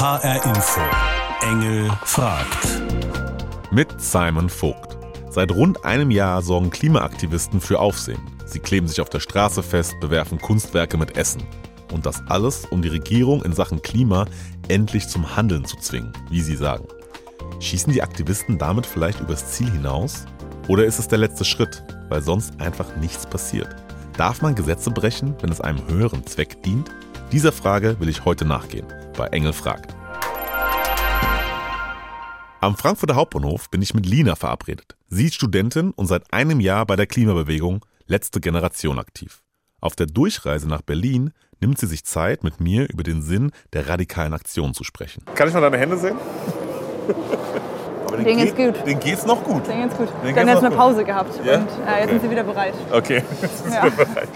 HR Info. Engel fragt. Mit Simon Vogt. Seit rund einem Jahr sorgen Klimaaktivisten für Aufsehen. Sie kleben sich auf der Straße fest, bewerfen Kunstwerke mit Essen. Und das alles, um die Regierung in Sachen Klima endlich zum Handeln zu zwingen, wie sie sagen. Schießen die Aktivisten damit vielleicht übers Ziel hinaus? Oder ist es der letzte Schritt, weil sonst einfach nichts passiert? Darf man Gesetze brechen, wenn es einem höheren Zweck dient? Dieser Frage will ich heute nachgehen bei Engel fragt. Am Frankfurter Hauptbahnhof bin ich mit Lina verabredet. Sie ist Studentin und seit einem Jahr bei der Klimabewegung Letzte Generation aktiv. Auf der Durchreise nach Berlin nimmt sie sich Zeit, mit mir über den Sinn der radikalen Aktion zu sprechen. Kann ich mal deine Hände sehen? Aber den, den geht's gut. Den geht's noch gut. Den geht's gut. Den Dann jetzt eine Pause gehabt ja? und äh, jetzt sind sie wieder bereit. Okay, jetzt sind ja. bereit.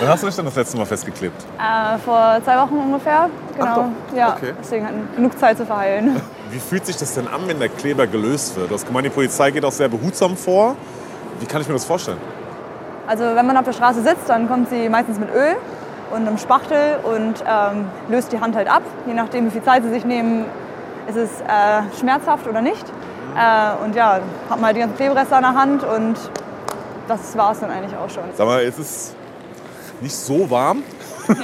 Wann hast du dich denn das letzte Mal festgeklebt? Äh, vor zwei Wochen ungefähr. Genau. Ja, okay. deswegen hatten genug Zeit zu verheilen. Wie fühlt sich das denn an, wenn der Kleber gelöst wird? Du hast gemeint, die Polizei geht auch sehr behutsam vor. Wie kann ich mir das vorstellen? Also wenn man auf der Straße sitzt, dann kommt sie meistens mit Öl und einem Spachtel und ähm, löst die Hand halt ab. Je nachdem, wie viel Zeit sie sich nehmen, ist es äh, schmerzhaft oder nicht. Äh, und ja, hat man halt die ganzen Klebereste an der Hand und das war es dann eigentlich auch schon. Sag mal, ist es nicht so warm? Ja.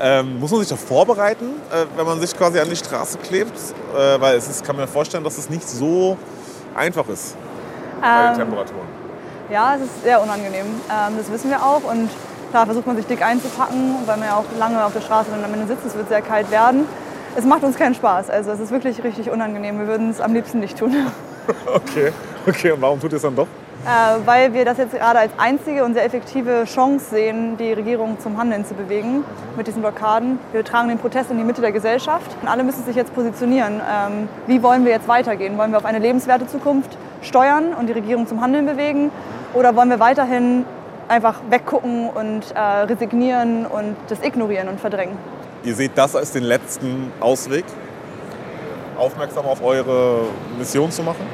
ähm, muss man sich da vorbereiten, äh, wenn man sich quasi an die Straße klebt? Äh, weil es ist, kann mir vorstellen, dass es nicht so einfach ist bei den Ähm, Temperaturen. Ja, es ist sehr unangenehm. Ähm, das wissen wir auch. Und klar versucht man sich dick einzupacken, weil man ja auch lange auf der Straße dann am Ende sitzt. Es wird sehr kalt werden. Es macht uns keinen Spaß. Also es ist wirklich richtig unangenehm. Wir würden es am liebsten nicht tun. Okay, okay. Und warum tut ihr es dann doch? Äh, weil wir das jetzt gerade als einzige und sehr effektive Chance sehen, die Regierung zum Handeln zu bewegen mit diesen Blockaden. Wir tragen den Protest in die Mitte der Gesellschaft und alle müssen sich jetzt positionieren. Ähm, wie wollen wir jetzt weitergehen? Wollen wir auf eine lebenswerte Zukunft steuern und die Regierung zum Handeln bewegen? Oder wollen wir weiterhin einfach weggucken und äh, resignieren und das ignorieren und verdrängen? Ihr seht das als den letzten Ausweg, aufmerksam auf eure Mission zu machen?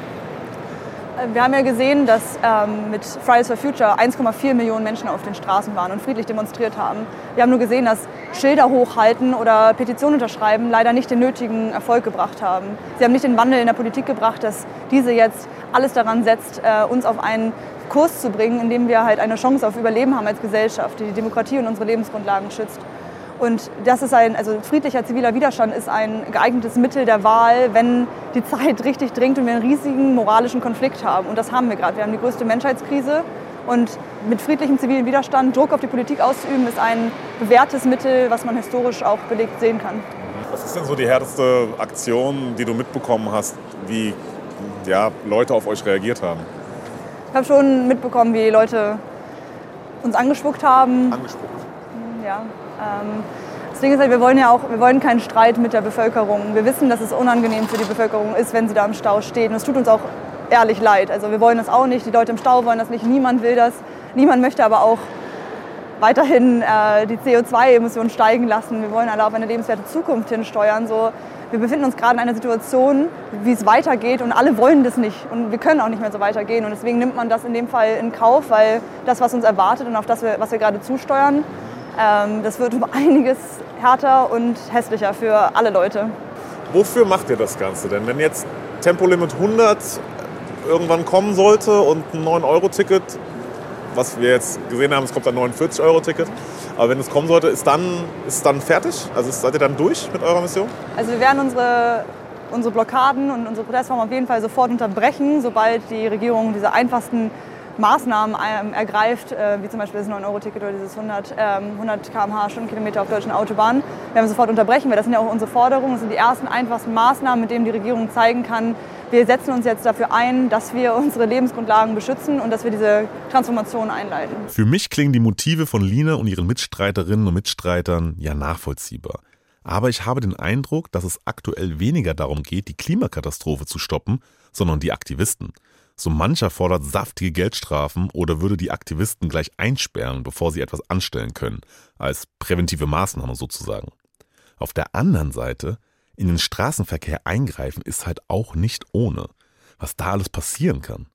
Wir haben ja gesehen, dass ähm, mit Fridays for Future 1,4 Millionen Menschen auf den Straßen waren und friedlich demonstriert haben. Wir haben nur gesehen, dass Schilder hochhalten oder Petitionen unterschreiben leider nicht den nötigen Erfolg gebracht haben. Sie haben nicht den Wandel in der Politik gebracht, dass diese jetzt alles daran setzt, äh, uns auf einen Kurs zu bringen, in dem wir halt eine Chance auf Überleben haben als Gesellschaft, die die Demokratie und unsere Lebensgrundlagen schützt. Und das ist ein, also friedlicher ziviler Widerstand ist ein geeignetes Mittel der Wahl, wenn die Zeit richtig dringt und wir einen riesigen moralischen Konflikt haben. Und das haben wir gerade. Wir haben die größte Menschheitskrise. Und mit friedlichem zivilen Widerstand Druck auf die Politik auszuüben, ist ein bewährtes Mittel, was man historisch auch belegt sehen kann. Was ist denn so die härteste Aktion, die du mitbekommen hast, wie ja, Leute auf euch reagiert haben? Ich habe schon mitbekommen, wie Leute uns angespuckt haben. Angesprochen. Ja, das Ding ist halt, wir wollen ja auch, wir wollen keinen Streit mit der Bevölkerung. Wir wissen, dass es unangenehm für die Bevölkerung ist, wenn sie da im Stau steht. Und es tut uns auch ehrlich leid. Also wir wollen das auch nicht. Die Leute im Stau wollen das nicht. Niemand will das. Niemand möchte aber auch weiterhin äh, die CO2-Emissionen steigen lassen. Wir wollen alle auf eine lebenswerte Zukunft hinsteuern. So, wir befinden uns gerade in einer Situation, wie es weitergeht und alle wollen das nicht und wir können auch nicht mehr so weitergehen und deswegen nimmt man das in dem Fall in Kauf, weil das, was uns erwartet und auf das, wir, was wir gerade zusteuern, ähm, das wird um einiges härter und hässlicher für alle Leute. Wofür macht ihr das Ganze denn? Wenn jetzt Tempolimit 100 irgendwann kommen sollte und ein 9-Euro-Ticket, was wir jetzt gesehen haben, es kommt ein 49-Euro-Ticket, aber wenn es kommen sollte, ist dann, ist dann fertig? Also seid ihr dann durch mit eurer Mission? Also wir werden unsere, unsere Blockaden und unsere Protestform auf jeden Fall sofort unterbrechen, sobald die Regierung diese einfachsten Maßnahmen ähm, ergreift, äh, wie zum Beispiel das 9-Euro-Ticket oder dieses 100, ähm, 100 km/h Stundenkilometer auf deutschen Autobahnen, werden wir sofort unterbrechen, weil das sind ja auch unsere Forderungen. Das sind die ersten einfachsten Maßnahmen, mit denen die Regierung zeigen kann, wir setzen uns jetzt dafür ein, dass wir unsere Lebensgrundlagen beschützen und dass wir diese Transformation einleiten. Für mich klingen die Motive von Lina und ihren Mitstreiterinnen und Mitstreitern ja nachvollziehbar. Aber ich habe den Eindruck, dass es aktuell weniger darum geht, die Klimakatastrophe zu stoppen, sondern die Aktivisten. So mancher fordert saftige Geldstrafen oder würde die Aktivisten gleich einsperren, bevor sie etwas anstellen können, als präventive Maßnahme sozusagen. Auf der anderen Seite in den Straßenverkehr eingreifen ist halt auch nicht ohne. Was da alles passieren kann.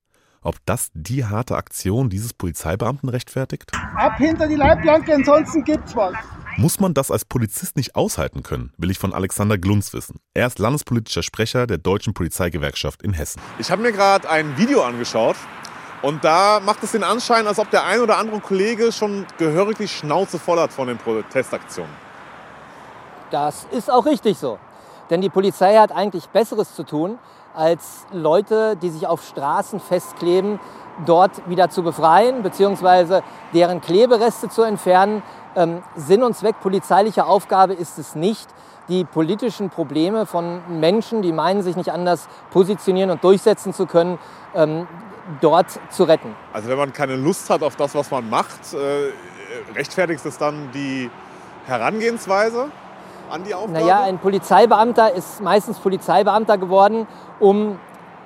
Ob das die harte Aktion dieses Polizeibeamten rechtfertigt? Ab hinter die Leitplanke, ansonsten gibt's was. Muss man das als Polizist nicht aushalten können, will ich von Alexander Glunz wissen. Er ist landespolitischer Sprecher der Deutschen Polizeigewerkschaft in Hessen. Ich habe mir gerade ein Video angeschaut und da macht es den Anschein, als ob der ein oder andere Kollege schon gehörig die Schnauze voll hat von den Protestaktionen. Das ist auch richtig so. Denn die Polizei hat eigentlich Besseres zu tun, als Leute, die sich auf Straßen festkleben, dort wieder zu befreien, beziehungsweise deren Klebereste zu entfernen. Ähm, Sinn und Zweck polizeilicher Aufgabe ist es nicht, die politischen Probleme von Menschen, die meinen, sich nicht anders positionieren und durchsetzen zu können, ähm, dort zu retten. Also wenn man keine Lust hat auf das, was man macht, äh, rechtfertigt es dann die Herangehensweise an die Aufgabe? Naja, ein Polizeibeamter ist meistens Polizeibeamter geworden, um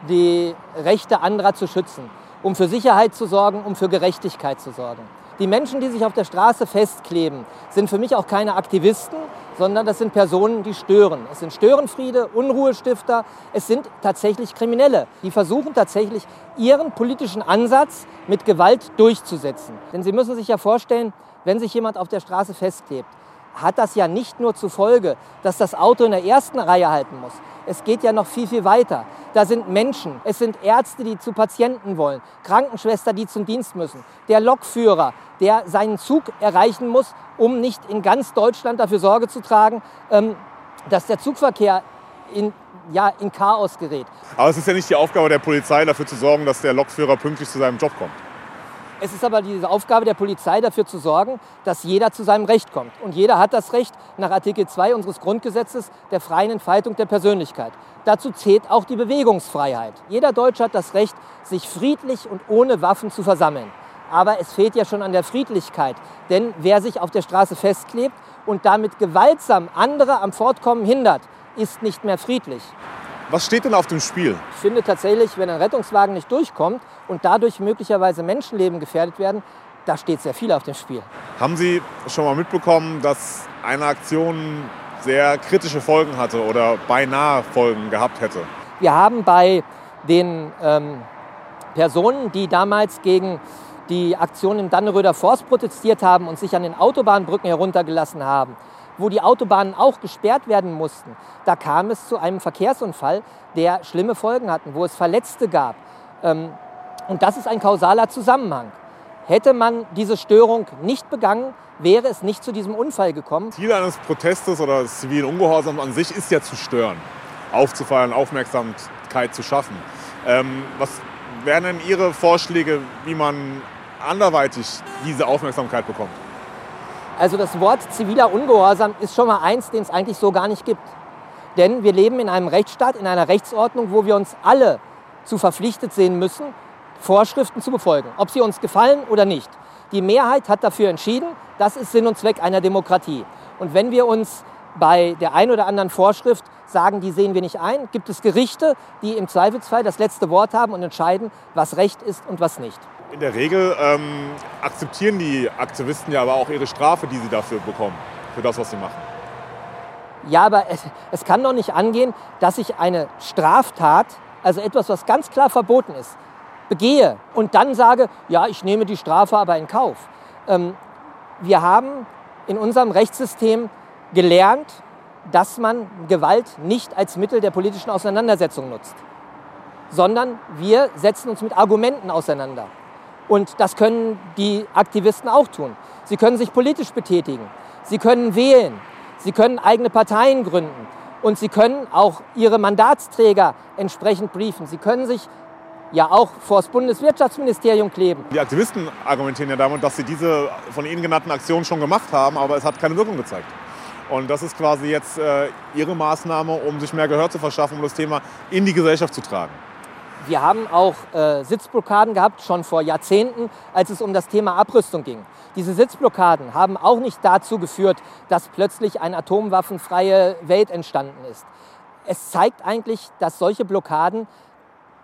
die Rechte anderer zu schützen, um für Sicherheit zu sorgen, um für Gerechtigkeit zu sorgen. Die Menschen, die sich auf der Straße festkleben, sind für mich auch keine Aktivisten, sondern das sind Personen, die stören. Es sind Störenfriede, Unruhestifter, es sind tatsächlich Kriminelle, die versuchen tatsächlich ihren politischen Ansatz mit Gewalt durchzusetzen. Denn Sie müssen sich ja vorstellen, wenn sich jemand auf der Straße festklebt, hat das ja nicht nur zur Folge, dass das Auto in der ersten Reihe halten muss. Es geht ja noch viel, viel weiter. Da sind Menschen, es sind Ärzte, die zu Patienten wollen, Krankenschwester, die zum Dienst müssen, der Lokführer, der seinen Zug erreichen muss, um nicht in ganz Deutschland dafür Sorge zu tragen, ähm, dass der Zugverkehr in, ja, in Chaos gerät. Aber es ist ja nicht die Aufgabe der Polizei, dafür zu sorgen, dass der Lokführer pünktlich zu seinem Job kommt. Es ist aber diese Aufgabe der Polizei, dafür zu sorgen, dass jeder zu seinem Recht kommt. Und jeder hat das Recht nach Artikel 2 unseres Grundgesetzes der freien Entfaltung der Persönlichkeit. Dazu zählt auch die Bewegungsfreiheit. Jeder Deutsche hat das Recht, sich friedlich und ohne Waffen zu versammeln. Aber es fehlt ja schon an der Friedlichkeit. Denn wer sich auf der Straße festklebt und damit gewaltsam andere am Fortkommen hindert, ist nicht mehr friedlich. Was steht denn auf dem Spiel? Ich finde tatsächlich, wenn ein Rettungswagen nicht durchkommt und dadurch möglicherweise Menschenleben gefährdet werden, da steht sehr viel auf dem Spiel. Haben Sie schon mal mitbekommen, dass eine Aktion sehr kritische Folgen hatte oder beinahe Folgen gehabt hätte? Wir haben bei den ähm, Personen, die damals gegen die Aktion im Dannenröder Forst protestiert haben und sich an den Autobahnbrücken heruntergelassen haben, wo die Autobahnen auch gesperrt werden mussten, da kam es zu einem Verkehrsunfall, der schlimme Folgen hatte, wo es Verletzte gab. Ähm, und das ist ein kausaler Zusammenhang. Hätte man diese Störung nicht begangen, wäre es nicht zu diesem Unfall gekommen. Ziel eines Protestes oder des zivilen Ungehorsams an sich ist ja zu stören, aufzufallen, Aufmerksamkeit zu schaffen. Ähm, was wären denn Ihre Vorschläge, wie man anderweitig diese Aufmerksamkeit bekommt? Also das Wort ziviler Ungehorsam ist schon mal eins, den es eigentlich so gar nicht gibt. Denn wir leben in einem Rechtsstaat, in einer Rechtsordnung, wo wir uns alle zu verpflichtet sehen müssen, Vorschriften zu befolgen, ob sie uns gefallen oder nicht. Die Mehrheit hat dafür entschieden, das ist Sinn und Zweck einer Demokratie. Und wenn wir uns bei der einen oder anderen Vorschrift sagen, die sehen wir nicht ein, gibt es Gerichte, die im Zweifelsfall das letzte Wort haben und entscheiden, was Recht ist und was nicht. In der Regel ähm, akzeptieren die Aktivisten ja aber auch ihre Strafe, die sie dafür bekommen, für das, was sie machen. Ja, aber es, es kann doch nicht angehen, dass ich eine Straftat, also etwas, was ganz klar verboten ist, begehe und dann sage, ja, ich nehme die Strafe aber in Kauf. Ähm, wir haben in unserem Rechtssystem gelernt, dass man Gewalt nicht als Mittel der politischen Auseinandersetzung nutzt, sondern wir setzen uns mit Argumenten auseinander. Und das können die Aktivisten auch tun. Sie können sich politisch betätigen. Sie können wählen. Sie können eigene Parteien gründen. Und sie können auch ihre Mandatsträger entsprechend briefen. Sie können sich ja auch vor das Bundeswirtschaftsministerium kleben. Die Aktivisten argumentieren ja damit, dass sie diese von Ihnen genannten Aktionen schon gemacht haben, aber es hat keine Wirkung gezeigt. Und das ist quasi jetzt äh, Ihre Maßnahme, um sich mehr Gehör zu verschaffen, um das Thema in die Gesellschaft zu tragen. Wir haben auch äh, Sitzblockaden gehabt, schon vor Jahrzehnten, als es um das Thema Abrüstung ging. Diese Sitzblockaden haben auch nicht dazu geführt, dass plötzlich eine atomwaffenfreie Welt entstanden ist. Es zeigt eigentlich, dass solche Blockaden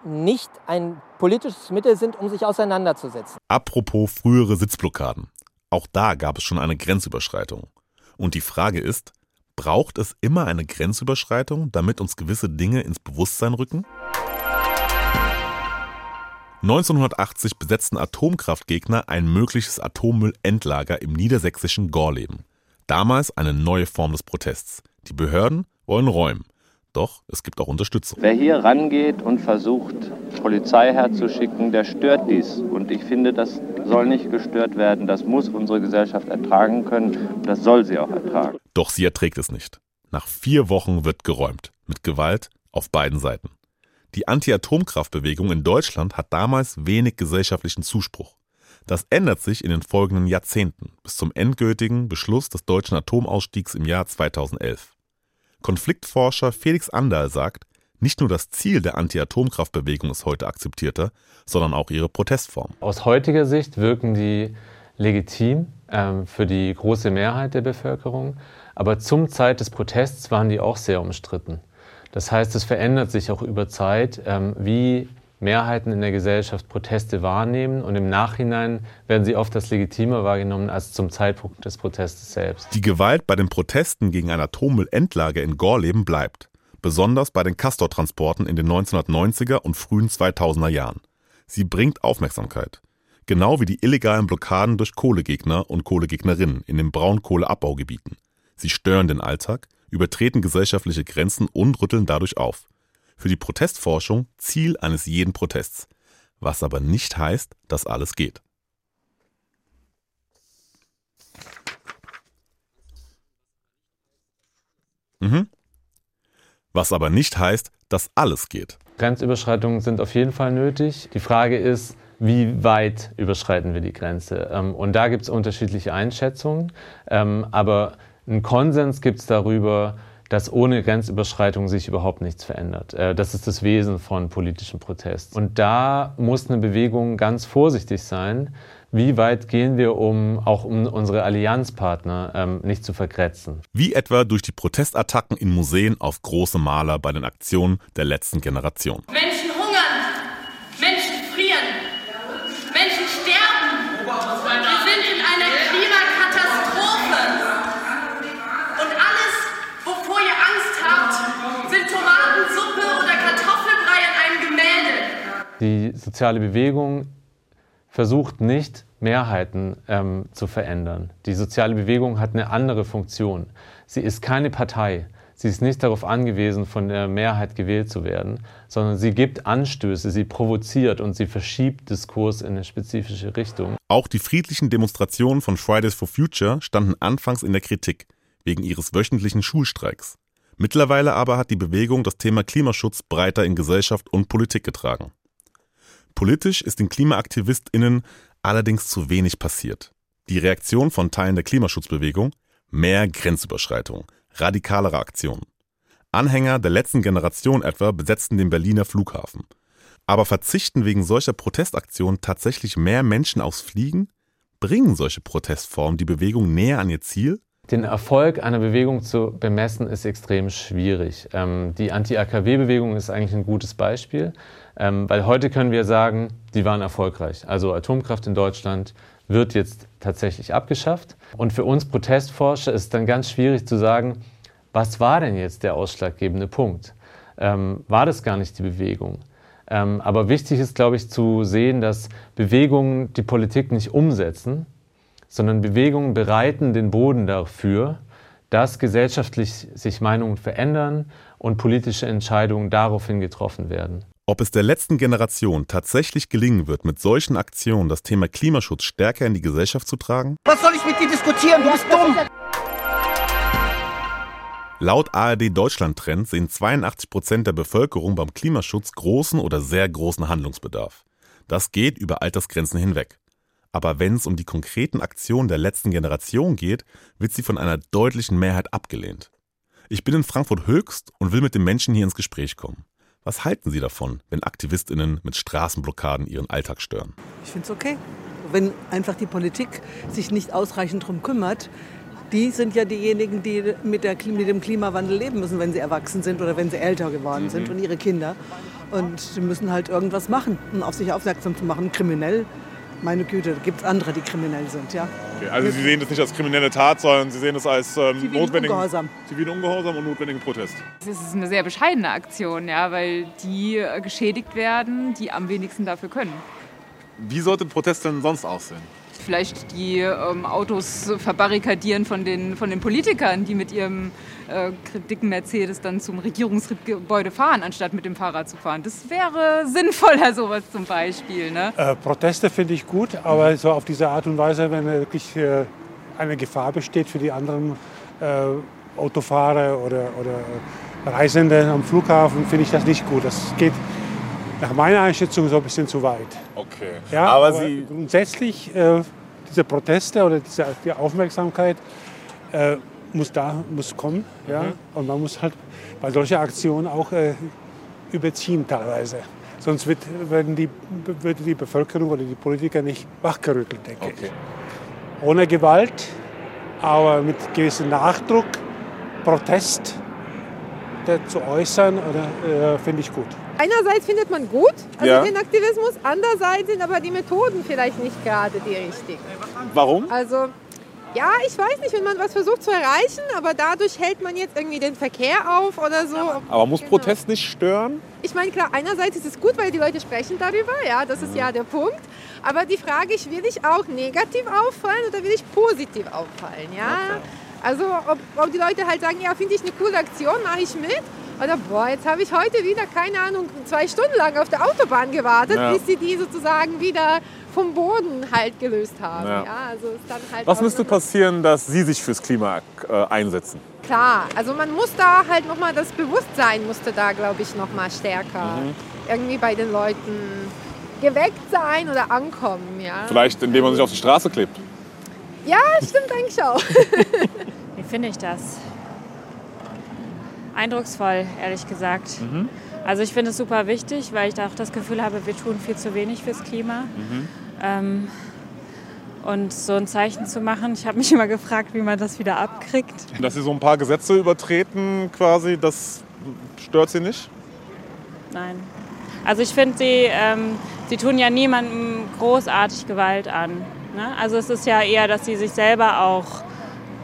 nicht ein politisches Mittel sind, um sich auseinanderzusetzen. Apropos frühere Sitzblockaden. Auch da gab es schon eine Grenzüberschreitung. Und die Frage ist, braucht es immer eine Grenzüberschreitung, damit uns gewisse Dinge ins Bewusstsein rücken? 1980 besetzten Atomkraftgegner ein mögliches Atommüllendlager im niedersächsischen Gorleben. Damals eine neue Form des Protests. Die Behörden wollen räumen. Doch es gibt auch Unterstützung. Wer hier rangeht und versucht, Polizei herzuschicken, der stört dies. Und ich finde, das soll nicht gestört werden. Das muss unsere Gesellschaft ertragen können. Das soll sie auch ertragen. Doch sie erträgt es nicht. Nach vier Wochen wird geräumt. Mit Gewalt auf beiden Seiten. Die Anti-Atomkraftbewegung in Deutschland hat damals wenig gesellschaftlichen Zuspruch. Das ändert sich in den folgenden Jahrzehnten bis zum endgültigen Beschluss des deutschen Atomausstiegs im Jahr 2011. Konfliktforscher Felix Anderl sagt, nicht nur das Ziel der Anti-Atomkraftbewegung ist heute akzeptierter, sondern auch ihre Protestform. Aus heutiger Sicht wirken die legitim ähm, für die große Mehrheit der Bevölkerung, aber zum Zeit des Protests waren die auch sehr umstritten. Das heißt, es verändert sich auch über Zeit, ähm, wie Mehrheiten in der Gesellschaft Proteste wahrnehmen und im Nachhinein werden sie oft als legitimer wahrgenommen als zum Zeitpunkt des Protestes selbst. Die Gewalt bei den Protesten gegen ein Atommüllendlager in Gorleben bleibt, besonders bei den Castor-Transporten in den 1990er und frühen 2000er Jahren. Sie bringt Aufmerksamkeit. Genau wie die illegalen Blockaden durch Kohlegegner und Kohlegegnerinnen in den Braunkohleabbaugebieten. Sie stören den Alltag, übertreten gesellschaftliche Grenzen und rütteln dadurch auf für die Protestforschung Ziel eines jeden Protests, was aber nicht heißt, dass alles geht. Mhm. Was aber nicht heißt, dass alles geht. Grenzüberschreitungen sind auf jeden Fall nötig. Die Frage ist, wie weit überschreiten wir die Grenze? Ähm, und da gibt es unterschiedliche Einschätzungen, ähm, aber einen Konsens gibt es darüber, dass ohne Grenzüberschreitung sich überhaupt nichts verändert. Äh, das ist das Wesen von politischem Protest. Und da muss eine Bewegung ganz vorsichtig sein. Wie weit gehen wir, um auch um unsere Allianzpartner ähm, nicht zu vergrätzen? Wie etwa durch die Protestattacken in Museen auf große Maler bei den Aktionen der letzten Generation. Menschen Die soziale Bewegung versucht nicht, Mehrheiten ähm, zu verändern. Die soziale Bewegung hat eine andere Funktion. Sie ist keine Partei. Sie ist nicht darauf angewiesen, von der Mehrheit gewählt zu werden, sondern sie gibt Anstöße, sie provoziert und sie verschiebt Diskurs in eine spezifische Richtung. Auch die friedlichen Demonstrationen von Fridays for Future standen anfangs in der Kritik, wegen ihres wöchentlichen Schulstreiks. Mittlerweile aber hat die Bewegung das Thema Klimaschutz breiter in Gesellschaft und Politik getragen. Politisch ist den KlimaaktivistInnen allerdings zu wenig passiert. Die Reaktion von Teilen der Klimaschutzbewegung? Mehr Grenzüberschreitung, radikalere Aktionen. Anhänger der letzten Generation etwa besetzten den Berliner Flughafen. Aber verzichten wegen solcher Protestaktionen tatsächlich mehr Menschen aufs Fliegen? Bringen solche Protestformen die Bewegung näher an ihr Ziel? Den Erfolg einer Bewegung zu bemessen ist extrem schwierig. Ähm, die Anti-AKW-Bewegung ist eigentlich ein gutes Beispiel. Ähm, weil heute können wir sagen, die waren erfolgreich. Also Atomkraft in Deutschland wird jetzt tatsächlich abgeschafft. Und für uns Protestforscher ist dann ganz schwierig zu sagen, was war denn jetzt der ausschlaggebende Punkt? Ähm, war das gar nicht die Bewegung? Ähm, aber wichtig ist, glaube ich, zu sehen, dass Bewegungen die Politik nicht umsetzen, sondern Bewegungen bereiten den Boden dafür, dass gesellschaftlich sich Meinungen verändern und politische Entscheidungen daraufhin getroffen werden. Ob es der letzten Generation tatsächlich gelingen wird, mit solchen Aktionen das Thema Klimaschutz stärker in die Gesellschaft zu tragen? Was soll ich mit dir diskutieren? Du bist dumm! Laut ARD Deutschland Trend sehen 82 Prozent der Bevölkerung beim Klimaschutz großen oder sehr großen Handlungsbedarf. Das geht über Altersgrenzen hinweg. Aber wenn es um die konkreten Aktionen der letzten Generation geht, wird sie von einer deutlichen Mehrheit abgelehnt. Ich bin in Frankfurt Höchst und will mit den Menschen hier ins Gespräch kommen. Was halten Sie davon, wenn AktivistInnen mit Straßenblockaden ihren Alltag stören? Ich finde es okay. Wenn einfach die Politik sich nicht ausreichend darum kümmert, die sind ja diejenigen, die mit, der, mit, dem Klimawandel leben müssen, wenn sie erwachsen sind oder wenn sie älter geworden sind mhm. und ihre Kinder. Und sie müssen halt irgendwas machen, um auf sich aufmerksam zu machen. Kriminell meine Güte, da gibt es andere, die kriminell sind, ja. Okay, also Sie sehen das nicht als kriminelle Tat, sondern Sie sehen es als ähm, zivilen notwendigen Ungehorsam. zivilen Ungehorsam und notwendigen Protest. Das ist eine sehr bescheidene Aktion, ja, weil die äh, geschädigt werden, die am wenigsten dafür können. Wie sollte ein Protest denn sonst aussehen? Vielleicht die ähm, Autos verbarrikadieren von den, von den Politikern, die mit ihrem äh, dicken Mercedes dann zum Regierungsgebäude fahren, anstatt mit dem Fahrrad zu fahren. Das wäre sinnvoller, sowas zum Beispiel. Ne? Äh, Proteste finde ich gut, aber so auf diese Art und Weise, wenn wirklich äh, eine Gefahr besteht für die anderen äh, Autofahrer oder, oder Reisende am Flughafen, finde ich das nicht gut. Das geht nach meiner Einschätzung so ein bisschen zu weit. Okay. Ja, aber, aber Sie, grundsätzlich äh, diese Proteste oder diese die Aufmerksamkeit äh, muss da muss kommen, ja, Mhm. und man muss halt bei solcher Aktionen auch äh, überziehen teilweise. Sonst wird, werden die, würde die Bevölkerung oder die Politiker nicht wachgerüttelt, denke okay. ich. Ohne Gewalt, aber mit gewissem Nachdruck, Protest der zu äußern, oder, äh, finde ich gut. Einerseits findet man gut, also Ja. den Aktivismus, andererseits sind aber die Methoden vielleicht nicht gerade die richtigen. Warum? Also, ja, ich weiß nicht, wenn man was versucht zu erreichen, aber dadurch hält man jetzt irgendwie den Verkehr auf oder so. Aber muss Protest nicht stören? Ich meine, klar, einerseits ist es gut, weil die Leute sprechen darüber, ja, das ist ja der Punkt. Aber die Frage ist, will ich auch negativ auffallen oder will ich positiv auffallen, ja? Also, ob, ob die Leute halt sagen, ja, finde ich eine coole Aktion, mache ich mit. Oder, boah, jetzt habe ich heute wieder, keine Ahnung, zwei Stunden lang auf der Autobahn gewartet, Ja. bis sie die sozusagen wieder vom Boden halt gelöst haben. Ja. Ja. also ist dann halt Was müsste so- passieren, dass Sie sich fürs Klima äh, einsetzen? Klar, also man muss da halt nochmal, das Bewusstsein musste da, glaube ich, nochmal stärker Mhm. irgendwie bei den Leuten geweckt sein oder ankommen, ja. Vielleicht, indem man sich auf die Straße klebt. Ja, stimmt eigentlich auch. Wie finde ich das? Eindrucksvoll, ehrlich gesagt. Mhm. Also ich finde es super wichtig, weil ich da auch das Gefühl habe, wir tun viel zu wenig fürs Klima. Ähm, und so ein Zeichen zu machen, ich habe mich immer gefragt, wie man das wieder abkriegt. Dass Sie so ein paar Gesetze übertreten, quasi, das stört Sie nicht? Nein. Also ich finde, sie, ähm, sie tun ja niemandem großartig Gewalt an. Ne? Also es ist ja eher, dass sie sich selber auch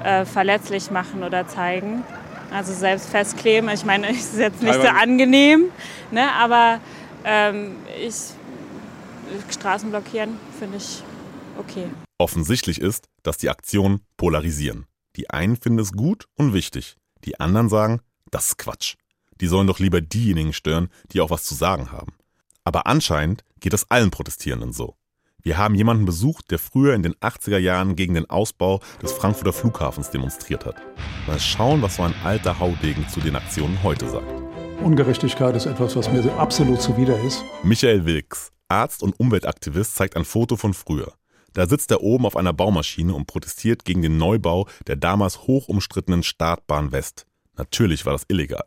äh, verletzlich machen oder zeigen. Also selbst festkleben. Ich meine, es ist jetzt nicht so Teilweise- angenehm, ne? aber ähm, ich, Straßen blockieren finde ich okay. Offensichtlich ist, dass die Aktionen polarisieren. Die einen finden es gut und wichtig, die anderen sagen, das ist Quatsch. Die sollen doch lieber diejenigen stören, die auch was zu sagen haben. Aber anscheinend geht es allen Protestierenden so. Wir haben jemanden besucht, der früher in den 80er Jahren gegen den Ausbau des Frankfurter Flughafens demonstriert hat. Mal schauen, was so ein alter Haudegen zu den Aktionen heute sagt. Ungerechtigkeit ist etwas, was mir absolut zuwider ist. Michael Wilks, Arzt und Umweltaktivist, zeigt ein Foto von früher. Da sitzt er oben auf einer Baumaschine und protestiert gegen den Neubau der damals hoch umstrittenen Startbahn West. Natürlich war das illegal.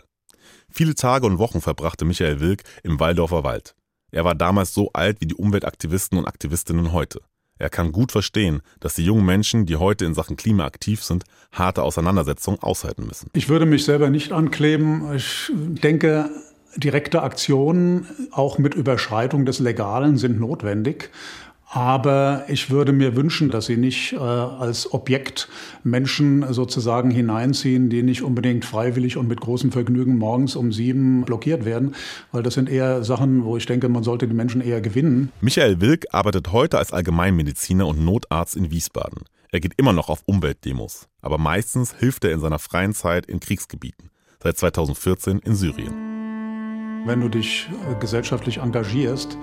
Viele Tage und Wochen verbrachte Michael Wilk im Waldorfer Wald. Er war damals so alt wie die Umweltaktivisten und Aktivistinnen heute. Er kann gut verstehen, dass die jungen Menschen, die heute in Sachen Klima aktiv sind, harte Auseinandersetzungen aushalten müssen. Ich würde mich selber nicht ankleben. Ich denke, direkte Aktionen, auch mit Überschreitung des Legalen, sind notwendig. Aber ich würde mir wünschen, dass sie nicht äh, als Objekt Menschen sozusagen hineinziehen, die nicht unbedingt freiwillig und mit großem Vergnügen morgens um sieben blockiert werden, weil das sind eher Sachen, wo ich denke, man sollte die Menschen eher gewinnen. Michael Wilk arbeitet heute als Allgemeinmediziner und Notarzt in Wiesbaden. Er geht immer noch auf Umweltdemos, aber meistens hilft er in seiner freien Zeit in Kriegsgebieten, seit 2014 in Syrien. Wenn du dich äh, gesellschaftlich engagierst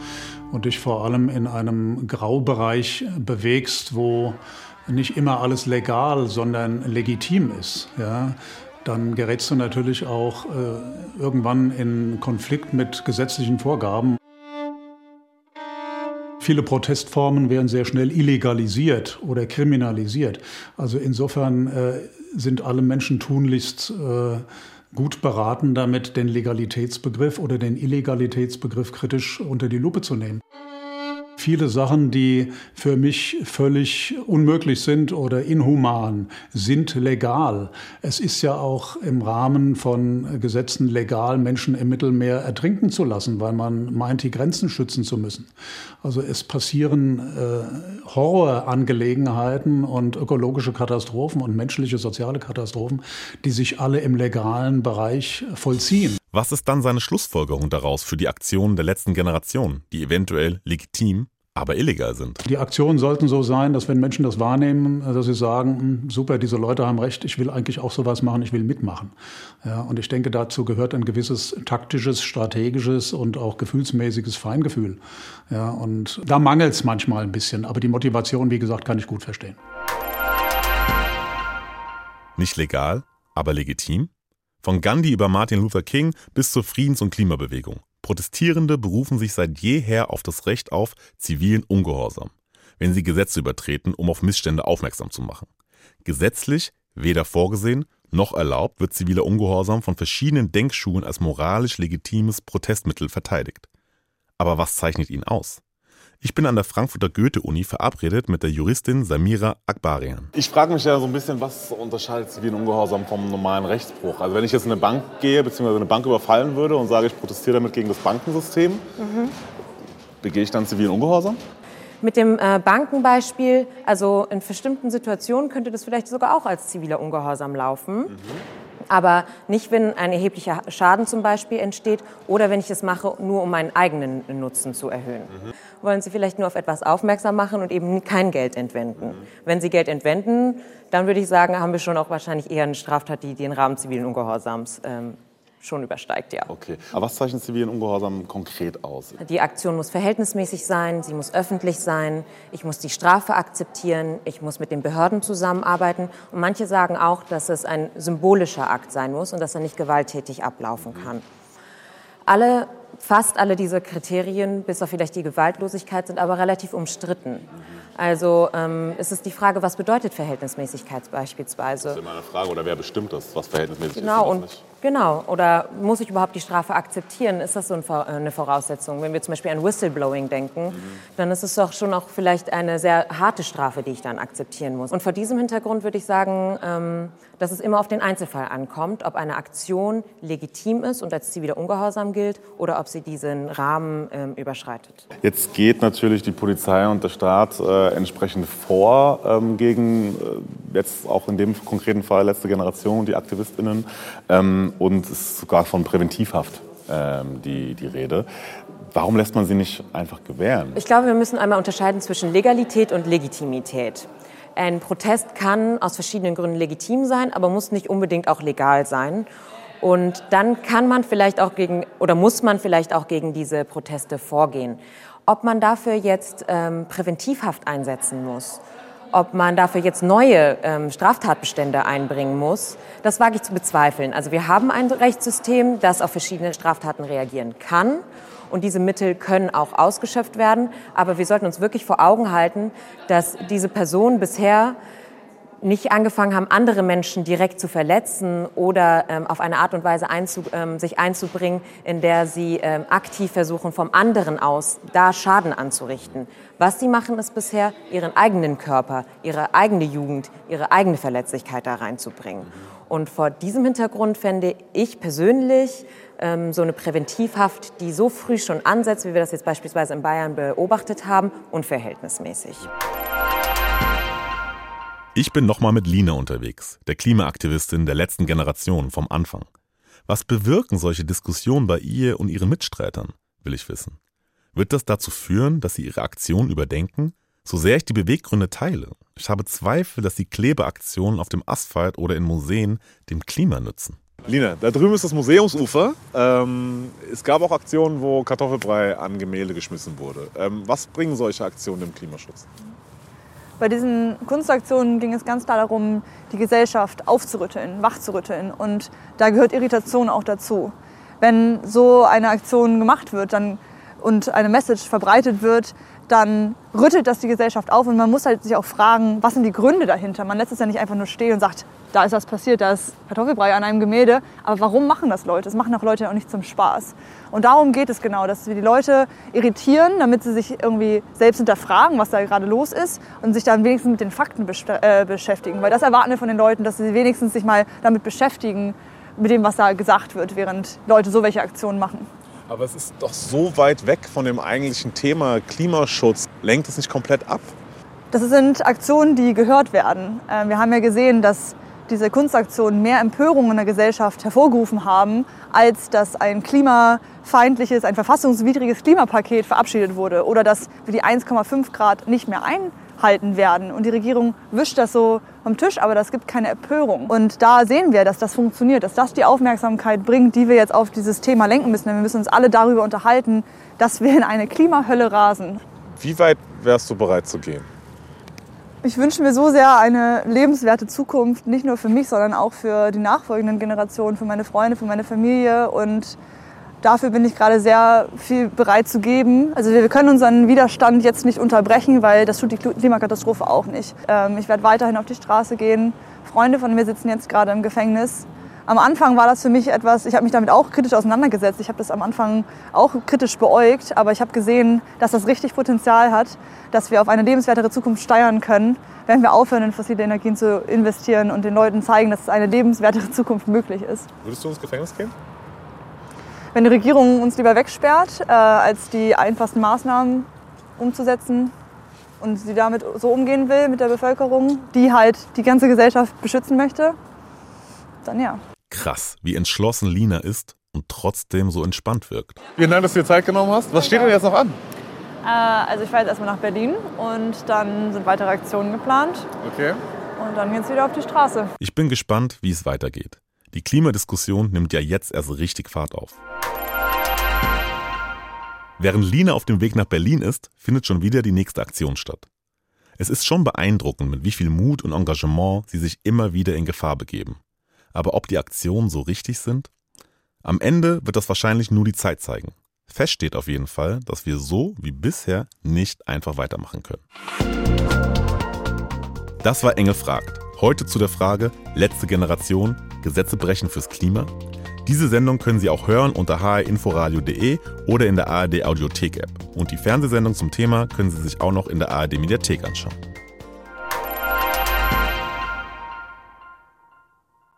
und dich vor allem in einem Graubereich bewegst, wo nicht immer alles legal, sondern legitim ist, ja, dann gerätst du natürlich auch äh, irgendwann in Konflikt mit gesetzlichen Vorgaben. Viele Protestformen werden sehr schnell illegalisiert oder kriminalisiert. Also insofern äh, sind alle Menschen tunlichst äh, gut beraten, damit den Legalitätsbegriff oder den Illegalitätsbegriff kritisch unter die Lupe zu nehmen. Viele Sachen, die für mich völlig unmöglich sind oder inhuman, sind legal. Es ist ja auch im Rahmen von Gesetzen legal, Menschen im Mittelmeer ertrinken zu lassen, weil man meint, die Grenzen schützen zu müssen. Also es passieren äh, Horrorangelegenheiten und ökologische Katastrophen und menschliche soziale Katastrophen, die sich alle im legalen Bereich vollziehen. Was ist dann seine Schlussfolgerung daraus für die Aktionen der letzten Generation, die eventuell legitim, aber illegal sind. Die Aktionen sollten so sein, dass wenn Menschen das wahrnehmen, dass sie sagen, hm, super, diese Leute haben recht, ich will eigentlich auch sowas machen, ich will mitmachen. Ja, und ich denke, dazu gehört ein gewisses taktisches, strategisches und auch gefühlsmäßiges Feingefühl. Ja, und da mangelt es manchmal ein bisschen, aber die Motivation, wie gesagt, kann ich gut verstehen. Nicht legal, aber legitim? Von Gandhi über Martin Luther King bis zur Friedens- und Klimabewegung. Protestierende berufen sich seit jeher auf das Recht auf zivilen Ungehorsam, wenn sie Gesetze übertreten, um auf Missstände aufmerksam zu machen. Gesetzlich weder vorgesehen noch erlaubt wird ziviler Ungehorsam von verschiedenen Denkschulen als moralisch legitimes Protestmittel verteidigt. Aber was zeichnet ihn aus? Ich bin an der Frankfurter Goethe-Uni verabredet mit der Juristin Samira Akbarian. Ich frage mich ja so ein bisschen, was unterscheidet zivilen Ungehorsam vom normalen Rechtsbruch? Also wenn ich jetzt in eine Bank gehe, beziehungsweise eine Bank überfallen würde und sage, ich protestiere damit gegen das Bankensystem, mhm. begehe ich dann zivilen Ungehorsam? Mit dem äh, Bankenbeispiel, also in bestimmten Situationen könnte das vielleicht sogar auch als ziviler Ungehorsam laufen. Mhm aber nicht, wenn ein erheblicher Schaden zum Beispiel entsteht oder wenn ich es mache, nur um meinen eigenen Nutzen zu erhöhen. Mhm. Wollen Sie vielleicht nur auf etwas aufmerksam machen und eben kein Geld entwenden. Mhm. Wenn Sie Geld entwenden, dann würde ich sagen, haben wir schon auch wahrscheinlich eher eine Straftat, die den Rahmen zivilen Ungehorsams ähm, schon übersteigt, ja. Okay. Aber was zeichnet zivilen Ungehorsam konkret aus? Die Aktion muss verhältnismäßig sein, sie muss öffentlich sein, ich muss die Strafe akzeptieren, ich muss mit den Behörden zusammenarbeiten. Und manche sagen auch, dass es ein symbolischer Akt sein muss und dass er nicht gewalttätig ablaufen kann. Alle, fast alle diese Kriterien, bis auf vielleicht die Gewaltlosigkeit, sind aber relativ umstritten. Also ähm, ist es die Frage, was bedeutet Verhältnismäßigkeit beispielsweise? Das ist immer eine Frage, oder wer bestimmt das, was verhältnismäßig genau, ist und nicht? Genau, oder muss ich überhaupt die Strafe akzeptieren? Ist das so äh, eine Voraussetzung? Wenn wir zum Beispiel an Whistleblowing denken, mhm. dann ist es doch schon auch vielleicht eine sehr harte Strafe, die ich dann akzeptieren muss. Und vor diesem Hintergrund würde ich sagen, ähm, dass es immer auf den Einzelfall ankommt, ob eine Aktion legitim ist und als ziviler Ungehorsam gilt oder ob sie diesen Rahmen ähm, überschreitet. Jetzt geht natürlich die Polizei und der Staat äh, entsprechend vor ähm, gegen äh, jetzt auch in dem konkreten Fall letzte Generation, die AktivistInnen. Und es ist sogar von Präventivhaft ähm, die, die Rede. Warum lässt man sie nicht einfach gewähren? Ich glaube, wir müssen einmal unterscheiden zwischen Legalität und Legitimität. Ein Protest kann aus verschiedenen Gründen legitim sein, aber muss nicht unbedingt auch legal sein. Und dann kann man vielleicht auch gegen oder muss man vielleicht auch gegen diese Proteste vorgehen. Ob man dafür jetzt ähm, Präventivhaft einsetzen muss ob man dafür jetzt neue ähm, Straftatbestände einbringen muss, das wage ich zu bezweifeln. Also wir haben ein Rechtssystem, das auf verschiedene Straftaten reagieren kann. Und diese Mittel können auch ausgeschöpft werden. Aber wir sollten uns wirklich vor Augen halten, dass diese Personen bisher nicht angefangen haben, andere Menschen direkt zu verletzen oder ähm, auf eine Art und Weise einzu, ähm, sich einzubringen, in der sie ähm, aktiv versuchen, vom anderen aus da Schaden anzurichten. Was sie machen, ist bisher, ihren eigenen Körper, ihre eigene Jugend, ihre eigene Verletzlichkeit da reinzubringen. Und vor diesem Hintergrund fände ich persönlich ähm, so eine Präventivhaft, die so früh schon ansetzt, wie wir das jetzt beispielsweise in Bayern beobachtet haben, unverhältnismäßig. Ich bin nochmal mit Lina unterwegs, der Klimaaktivistin der letzten Generation vom Anfang. Was bewirken solche Diskussionen bei ihr und ihren Mitstreitern, will ich wissen. Wird das dazu führen, dass sie ihre Aktion überdenken? So sehr ich die Beweggründe teile, ich habe Zweifel, dass die Klebeaktionen auf dem Asphalt oder in Museen dem Klima nützen. Lina, da drüben ist das Museumsufer. Ähm, es gab auch Aktionen, wo Kartoffelbrei an Gemälde geschmissen wurde. Ähm, was bringen solche Aktionen dem Klimaschutz? Bei diesen Kunstaktionen ging es ganz klar darum, die Gesellschaft aufzurütteln, wachzurütteln. Und da gehört Irritation auch dazu. Wenn so eine Aktion gemacht wird dann, und eine Message verbreitet wird, dann rüttelt das die Gesellschaft auf und man muss halt sich auch fragen, was sind die Gründe dahinter. Man lässt es ja nicht einfach nur stehen und sagt, da ist was passiert, da ist Kartoffelbrei an einem Gemälde. Aber warum machen das Leute? Das machen auch Leute auch nicht zum Spaß. Und darum geht es genau, dass wir die Leute irritieren, damit sie sich irgendwie selbst hinterfragen, was da gerade los ist und sich dann wenigstens mit den Fakten äh, beschäftigen. Weil das erwarten wir von den Leuten, dass sie wenigstens sich mal damit beschäftigen, mit dem, was da gesagt wird, während Leute so welche Aktionen machen. Aber es ist doch so weit weg von dem eigentlichen Thema Klimaschutz. Lenkt es nicht komplett ab? Das sind Aktionen, die gehört werden. Äh, wir haben ja gesehen, dass diese Kunstaktionen mehr Empörung in der Gesellschaft hervorgerufen haben, als dass ein klimafeindliches, ein verfassungswidriges Klimapaket verabschiedet wurde oder dass wir die 1,5 Grad nicht mehr einhalten werden. Und die Regierung wischt das so vom Tisch, aber das gibt keine Empörung. Und da sehen wir, dass das funktioniert, dass das die Aufmerksamkeit bringt, die wir jetzt auf dieses Thema lenken müssen. Denn wir müssen uns alle darüber unterhalten, dass wir in eine Klimahölle rasen. Wie weit wärst du bereit zu gehen? Ich wünsche mir so sehr eine lebenswerte Zukunft, nicht nur für mich, sondern auch für die nachfolgenden Generationen, für meine Freunde, für meine Familie. Und dafür bin ich gerade sehr viel bereit zu geben. Also wir können unseren Widerstand jetzt nicht unterbrechen, weil das tut die Klimakatastrophe auch nicht. Ähm, ich werde weiterhin auf die Straße gehen. Freunde von mir sitzen jetzt gerade im Gefängnis. Am Anfang war das für mich etwas, ich habe mich damit auch kritisch auseinandergesetzt. Ich habe das am Anfang auch kritisch beäugt, aber ich habe gesehen, dass das richtig Potenzial hat, dass wir auf eine lebenswertere Zukunft steuern können, wenn wir aufhören, in fossile Energien zu investieren und den Leuten zeigen, dass eine lebenswertere Zukunft möglich ist. Würdest du ins Gefängnis gehen? Wenn die Regierung uns lieber wegsperrt, äh, als die einfachsten Maßnahmen umzusetzen und sie damit so umgehen will mit der Bevölkerung, die halt die ganze Gesellschaft beschützen möchte, dann ja. Krass, wie entschlossen Lina ist und trotzdem so entspannt wirkt. Vielen Dank, dass du dir Zeit genommen hast. Was steht denn jetzt noch an? Äh, also ich fahre jetzt erstmal nach Berlin und dann sind weitere Aktionen geplant. Okay. Und dann geht's wieder auf die Straße. Ich bin gespannt, wie es weitergeht. Die Klimadiskussion nimmt ja jetzt erst richtig Fahrt auf. Während Lina auf dem Weg nach Berlin ist, findet schon wieder die nächste Aktion statt. Es ist schon beeindruckend, mit wie viel Mut und Engagement sie sich immer wieder in Gefahr begeben. Aber ob die Aktionen so richtig sind? Am Ende wird das wahrscheinlich nur die Zeit zeigen. Fest steht auf jeden Fall, dass wir so wie bisher nicht einfach weitermachen können. Das war Engel fragt. Heute zu der Frage Letzte Generation, Gesetze brechen fürs Klima. Diese Sendung können Sie auch hören unter hrinforadio.de oder in der ARD Audiothek App. Und die Fernsehsendung zum Thema können Sie sich auch noch in der ARD Mediathek anschauen.